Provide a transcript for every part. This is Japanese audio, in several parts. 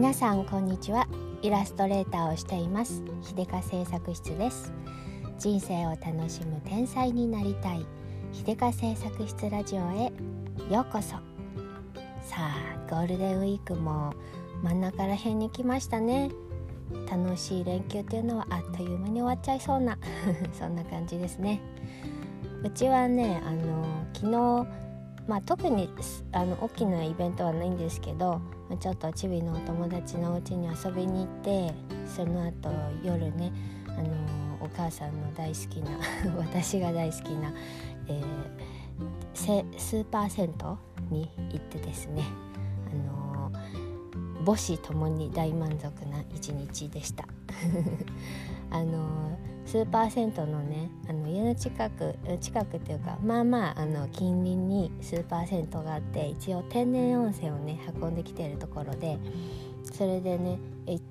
皆さんこんにちは。イラストレーターをしています。秀香製作室です。人生を楽しむ天才になりたい。秀香製作室ラジオへ。ようこそ。さあゴールデンウィークも真ん中ら辺に来ましたね。楽しい連休っていうのはあっという間に終わっちゃいそうな。そんな感じですね。うちはねあの昨日まあ、特にあの大きなイベントはないんですけどちょっとチビのお友達のお家に遊びに行ってその後夜ねあのお母さんの大好きな 私が大好きな、えー、スーパー銭湯に行ってですねあの母子ともに大満足な一日でした。あのスーパー銭湯のねあの家の近く近くっていうかまあまああの近隣にスーパー銭湯があって一応天然温泉をね運んできてるところでそれでね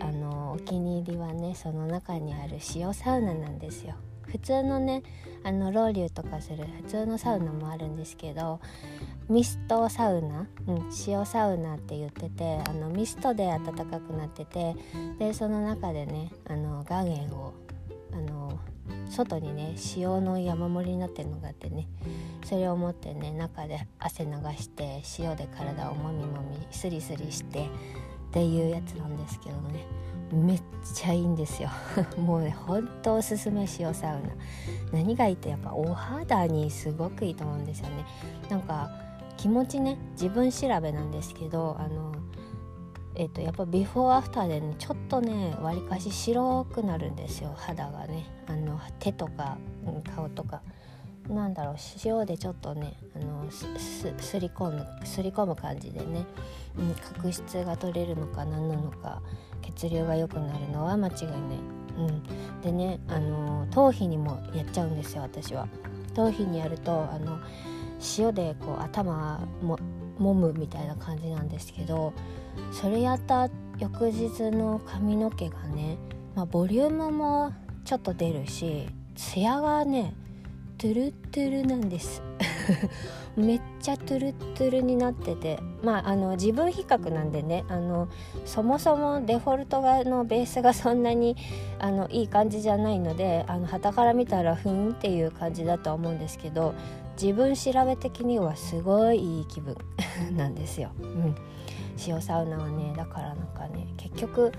あのお気に入りはねその中にある塩サウナなんですよ。普通のねあのロウリュとかする普通のサウナもあるんですけどミストサウナ、うん、塩サウナって言っててあのミストで暖かくなっててでその中でねあの岩塩をあの外にね塩の山盛りになってるのがあってねそれを持ってね中で汗流して塩で体をもみもみスリスリしてっていうやつなんですけどね。めっちゃいいんですよ。もうねほんとおすすめ塩サウナ。何がいいってやっぱお肌にすごくいいと思うんですよね。なんか気持ちね自分調べなんですけどあのえっと、やっぱビフォーアフターでねちょっとねわりかし白くなるんですよ肌がね。あの手とか顔とか。なんだろう塩でちょっとねあのすり込むすり込む感じでね、うん、角質が取れるのか何なのか血流が良くなるのは間違いない、うん、でねあの頭皮にもやっちゃうんですよ私は。頭皮にやるとあの塩でこう頭も揉むみたいな感じなんですけどそれやった翌日の髪の毛がね、まあ、ボリュームもちょっと出るしツヤがねトゥルトゥルなんです。めっちゃトゥルトゥルになってて。まああの自分比較なんでね。あのそもそもデフォルトがのベースがそんなにあのいい感じじゃないのであの旗から見たらふんっていう感じだとは思うんですけど自分調べ的にはすごいいい気分なんですよ。うん、塩サウナはねだからなんかね結局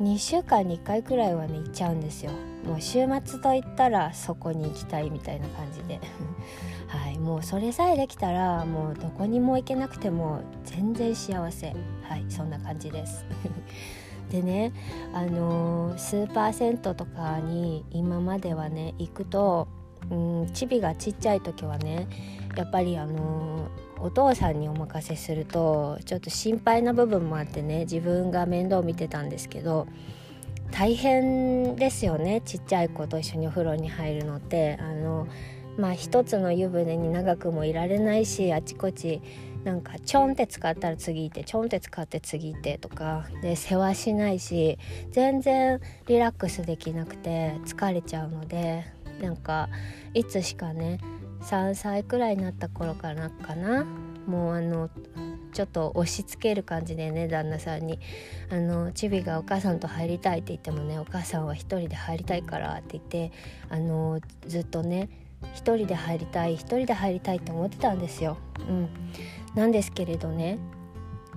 2週間に1回くらいはね行っちゃうんですよ。もう週末といったらそこに行きたいみたいな感じで。はい。もうそれさえできたらもうどこにも行けなくても全然幸せ。はい。そんな感じです。でねあのー、スーパー銭湯とかに今まではね行くとうん。チビがちっちゃい時はねやっぱりあのお父さんにお任せするとちょっと心配な部分もあってね自分が面倒見てたんですけど大変ですよねちっちゃい子と一緒にお風呂に入るのって。あのまあ一つの湯船に長くもいられないしあちこちなんかちょんって使ったら次いてちょんって使って次いてとかで世話しないし全然リラックスできなくて疲れちゃうのでなんかいつしかね3歳くらいになった頃からかなもうあのちょっと押し付ける感じでね旦那さんにあのチビがお母さんと入りたいって言ってもねお母さんは一人で入りたいからって言ってあのずっとね一人で入りたい一人で入りたいって思ってたんですよ。うん、なんですけれどね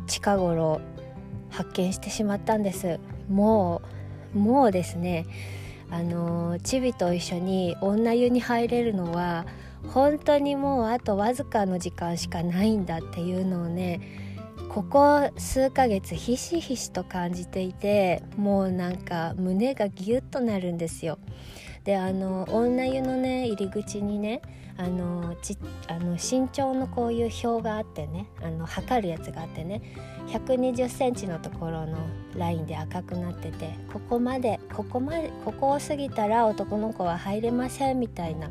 近頃発見してしまったんですもうもうですねあのチビと一緒に女湯に入れるのは本当にもうあとわずかの時間しかないんだっていうのをねここ数ヶ月ひしひしと感じていてもうなんか胸がギュッとなるんですよ。であの女湯のね入り口にねあのちあの身長のこういう表があってねあの測るやつがあってね1 2 0センチのところのラインで赤くなっててここまでここまでここを過ぎたら男の子は入れませんみたいな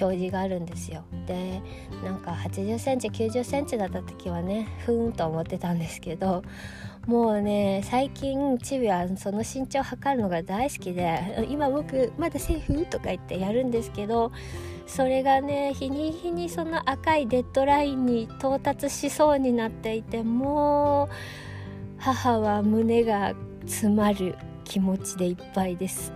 表示があるんですよ。でなんか8 0センチ9 0センチだった時はねふーんと思ってたんですけどもうね最近チビはその身長を測るのが大好きで今僕まだセーフ？とか言ってやるんですけどそれがね日に日にその赤いデッドラインに到達しそうになっていてもう母は胸が詰まる。気持ちでいっぱいです。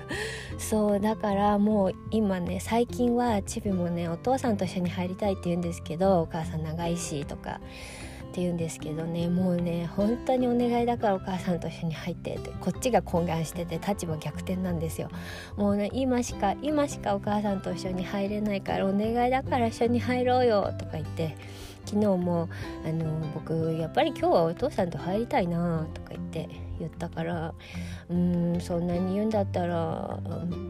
そうだからもう今ね最近はチビもねお父さんと一緒に入りたいって言うんですけどお母さん長いしとかって言うんですけどねもうね本当にお願いだからお母さんと一緒に入ってってこっちが懇願してて立場逆転なんですよ。もうね今しか今しかお母さんと一緒に入れないからお願いだから一緒に入ろうよとか言って昨日もあの僕やっぱり今日はお父さんと入りたいなとか言って言ったから「うんそんなに言うんだったら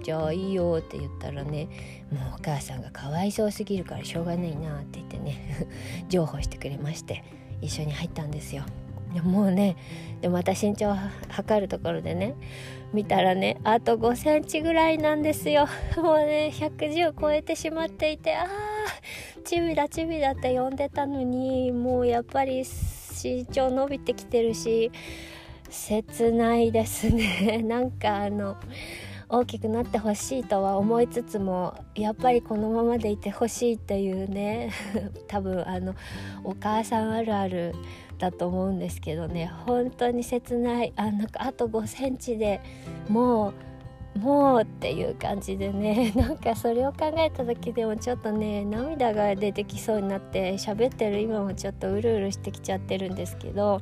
じゃあいいよ」って言ったらねもうお母さんがかわいそうすぎるからしょうがないなって言ってね 譲歩してくれまして一緒に入ったんですよ。もうねでまた身長を測るところでね見たらねあと5センチぐらいなんですよ もうね110超えてしまっていてああチビだチビだって呼んでたのにもうやっぱり身長伸びてきてるし切ないですね。なんかあの大きくなってほしいとは思いつつもやっぱりこのままでいてほしいっていうね 多分あのお母さんあるあるだと思うんですけどね。本当に切ない。あなんかあと5センチでもうもうっていう感じでね。なんかそれを考えた時でもちょっとね涙が出てきそうになって喋ってる今もちょっとうるうるしてきちゃってるんですけど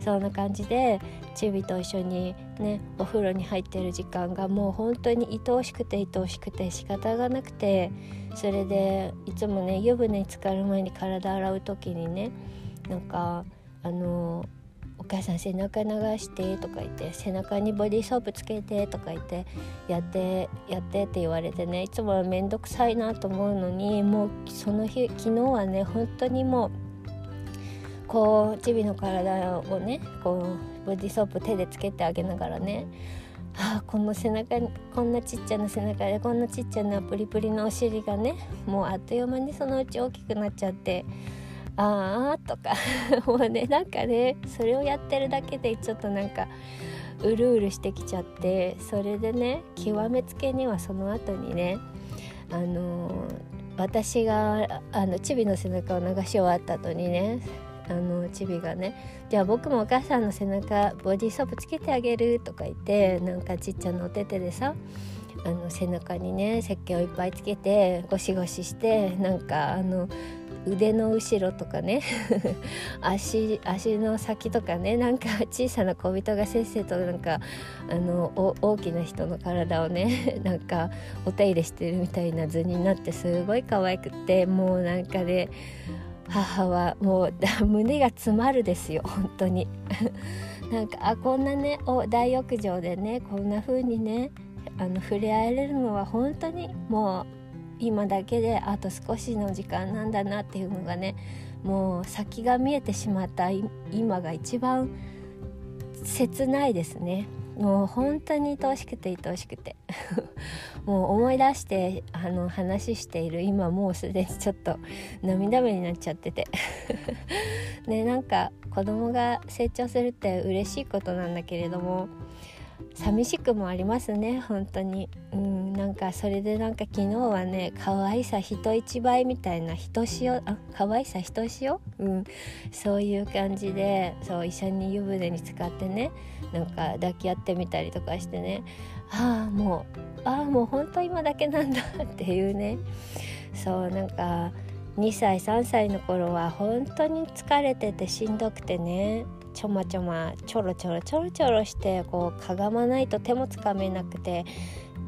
そんな感じでチビと一緒にねお風呂に入ってる時間がもう本当に愛おしくて愛おしくて仕方がなくてそれでいつもね湯船に浸かる前に体洗う時にねなんかあのお母さん背中流してとか言って背中にボディーソープつけてとか言ってやってやってって言われてねいつもは面倒くさいなと思うのにもうその日昨日はね本当にもうこうチビの体をねこうボディーソープ手でつけてあげながらねあこの背中こんなちっちゃな背中でこんなちっちゃなプリプリのお尻がねもうあっという間にそのうち大きくなっちゃってああとか もうねなんかねそれをやってるだけでちょっとなんかうるうるしてきちゃってそれでね極めつけにはその後にねあのー、私があのチビの背中を流し終わった後にねあのチビがね「じゃあ僕もお母さんの背中ボディーソープつけてあげる」とか言ってなんかちっちゃなお手手でさあの背中にね石鹸をいっぱいつけてゴシゴシしてなんかあの腕の後ろとかね 足足の先とかねなんか小さな小人がせっせとなんかあの大きな人の体をね なんかお手入れしてるみたいな図になってすごい可愛くってもうなんかね母はもう 胸が詰まるですよ本当に。なんかあこんなね大浴場でねこんな風にねあの触れ合えれるのは本当にもう今だけであと少しの時間なんだなっていうのがねもう先が見えてしまった今が一番切ないですね。もう本当に愛おしくて愛おしくて。もう思い出してあの話している今もうすでにちょっと涙目になっちゃってて。ねなんか子供が成長するって嬉しいことなんだけれども寂しくもありますね本当に。うんなんかそれでなんか昨日はね可愛さ人一倍みたいな人しおあ可愛さ人しおう？ん。そういう感じでそう一緒に湯船に使ってねなんか抱き合ってみたりとかしてね。ああもうああもう本当今だけなんだ っていうね。そうなんか2歳3歳の頃は本当に疲れててしんどくてね。ちょまちょまちょろちょろちょろちょろしてこうかがまないと手もつかめなくて、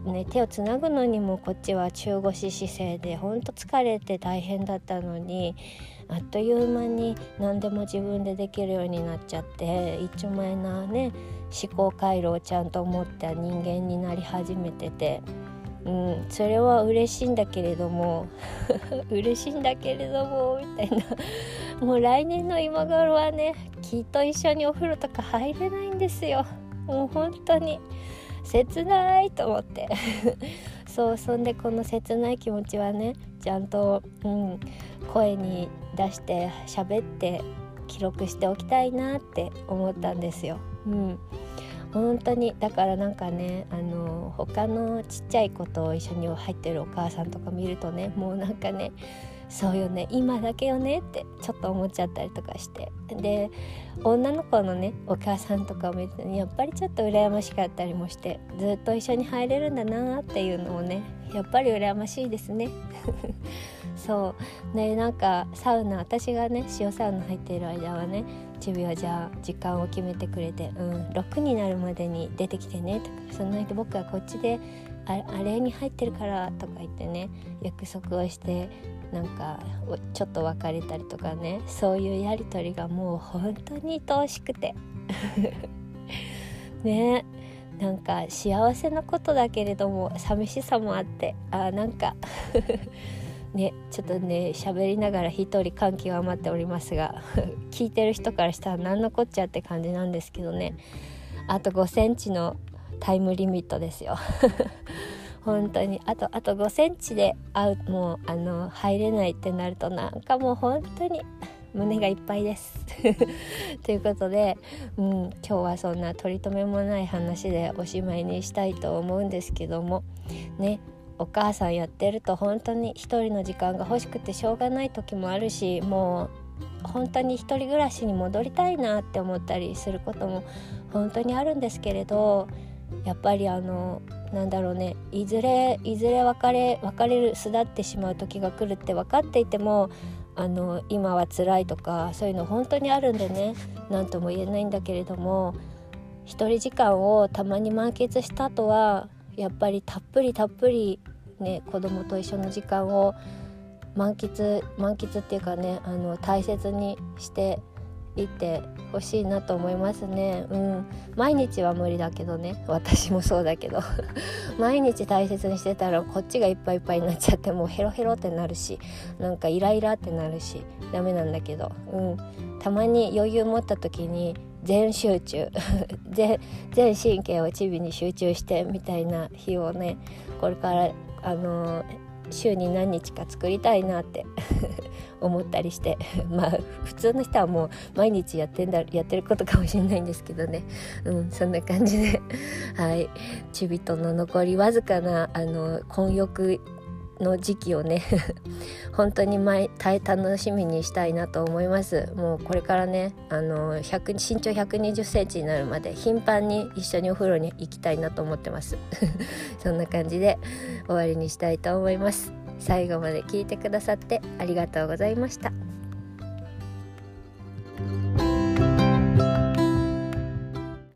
ね、手をつなぐのにもこっちは中腰姿勢でほんと疲れて大変だったのにあっという間に何でも自分でできるようになっちゃって一丁前なね思考回路をちゃんと持った人間になり始めてて。うん、それは嬉しいんだけれども 嬉しいんだけれどもみたいな。もう来年の今頃はねきっと一緒にお風呂とか入れないんですよ。もう本当に。切ないと思って。そうそんでこの切ない気持ちはねちゃんと、うん、声に出して喋って記録しておきたいなって思ったんですよ。うん。本当に。だからなんかねあの他のちっちゃい子と一緒に入ってるお母さんとか見るとねもうなんかねそうよね今だけよねってちょっと思っちゃったりとかして。で女の子のねお母さんとかを見てやっぱりちょっと羨ましかったりもしてずっと一緒に入れるんだなっていうのをねやっぱり羨ましいですね。そう。ねなんかサウナ私がね塩サウナ入っている間はねチビはじゃあ時間を決めてくれて「うん6になるまでに出てきてね」とか「その間僕はこっちであれに入ってるから」とか言ってね約束をしてなんかちょっと別れたりとかねそういうやり取りがもう本当に愛おしくて。ねなんか幸せなことだけれども寂しさもあってあなんか ねちょっとね喋りながら一人感極まっておりますが 聞いてる人からしたら何のこっちゃって感じなんですけどね。あと5センチのタイムリミットですよ。本当に。あとあと5センチで会うもうあの入れないってなるとなんかもう本当に胸がいっぱいです。ということで、うん、今日はそんな取り留めもない話でおしまいにしたいと思うんですけどもね。お母さんやってると本当に一人の時間が欲しくてしょうがない時もあるしもう本当に一人暮らしに戻りたいなって思ったりすることも本当にあるんですけれどやっぱりあのなんだろうねいずれいずれ別れ別れる巣立ってしまう時が来るって分かっていてもあの今は辛いとかそういうの本当にあるんでね何とも言えないんだけれども一人時間をたまに満喫した後はやっぱりたっぷりたっぷりね子供と一緒の時間を満喫満喫っていうかねあの大切にしていってほしいなと思いますね。うん。毎日は無理だけどね。私もそうだけど。毎日大切にしてたらこっちがいっぱいいっぱいになっちゃってもうヘロヘロってなるしなんかイライラってなるしダメなんだけど。うん。たまに余裕持った時に全集中。全神経をチビに集中してみたいな日をねこれからあの週に何日か作りたいなって 思ったりして。まあ普通の人はもう毎日やってんだやってることかもしれないんですけどね。うんそんな感じで。はい。ちびとの残りわずかなあの混浴の時期をね 本当に毎楽しみにしたいなと思います。もうこれからねあの100身長1 2 0センチになるまで頻繁に一緒にお風呂に行きたいなと思ってます。そんな感じで終わりにしたいと思います。最後まで聞いてくださってありがとうございました。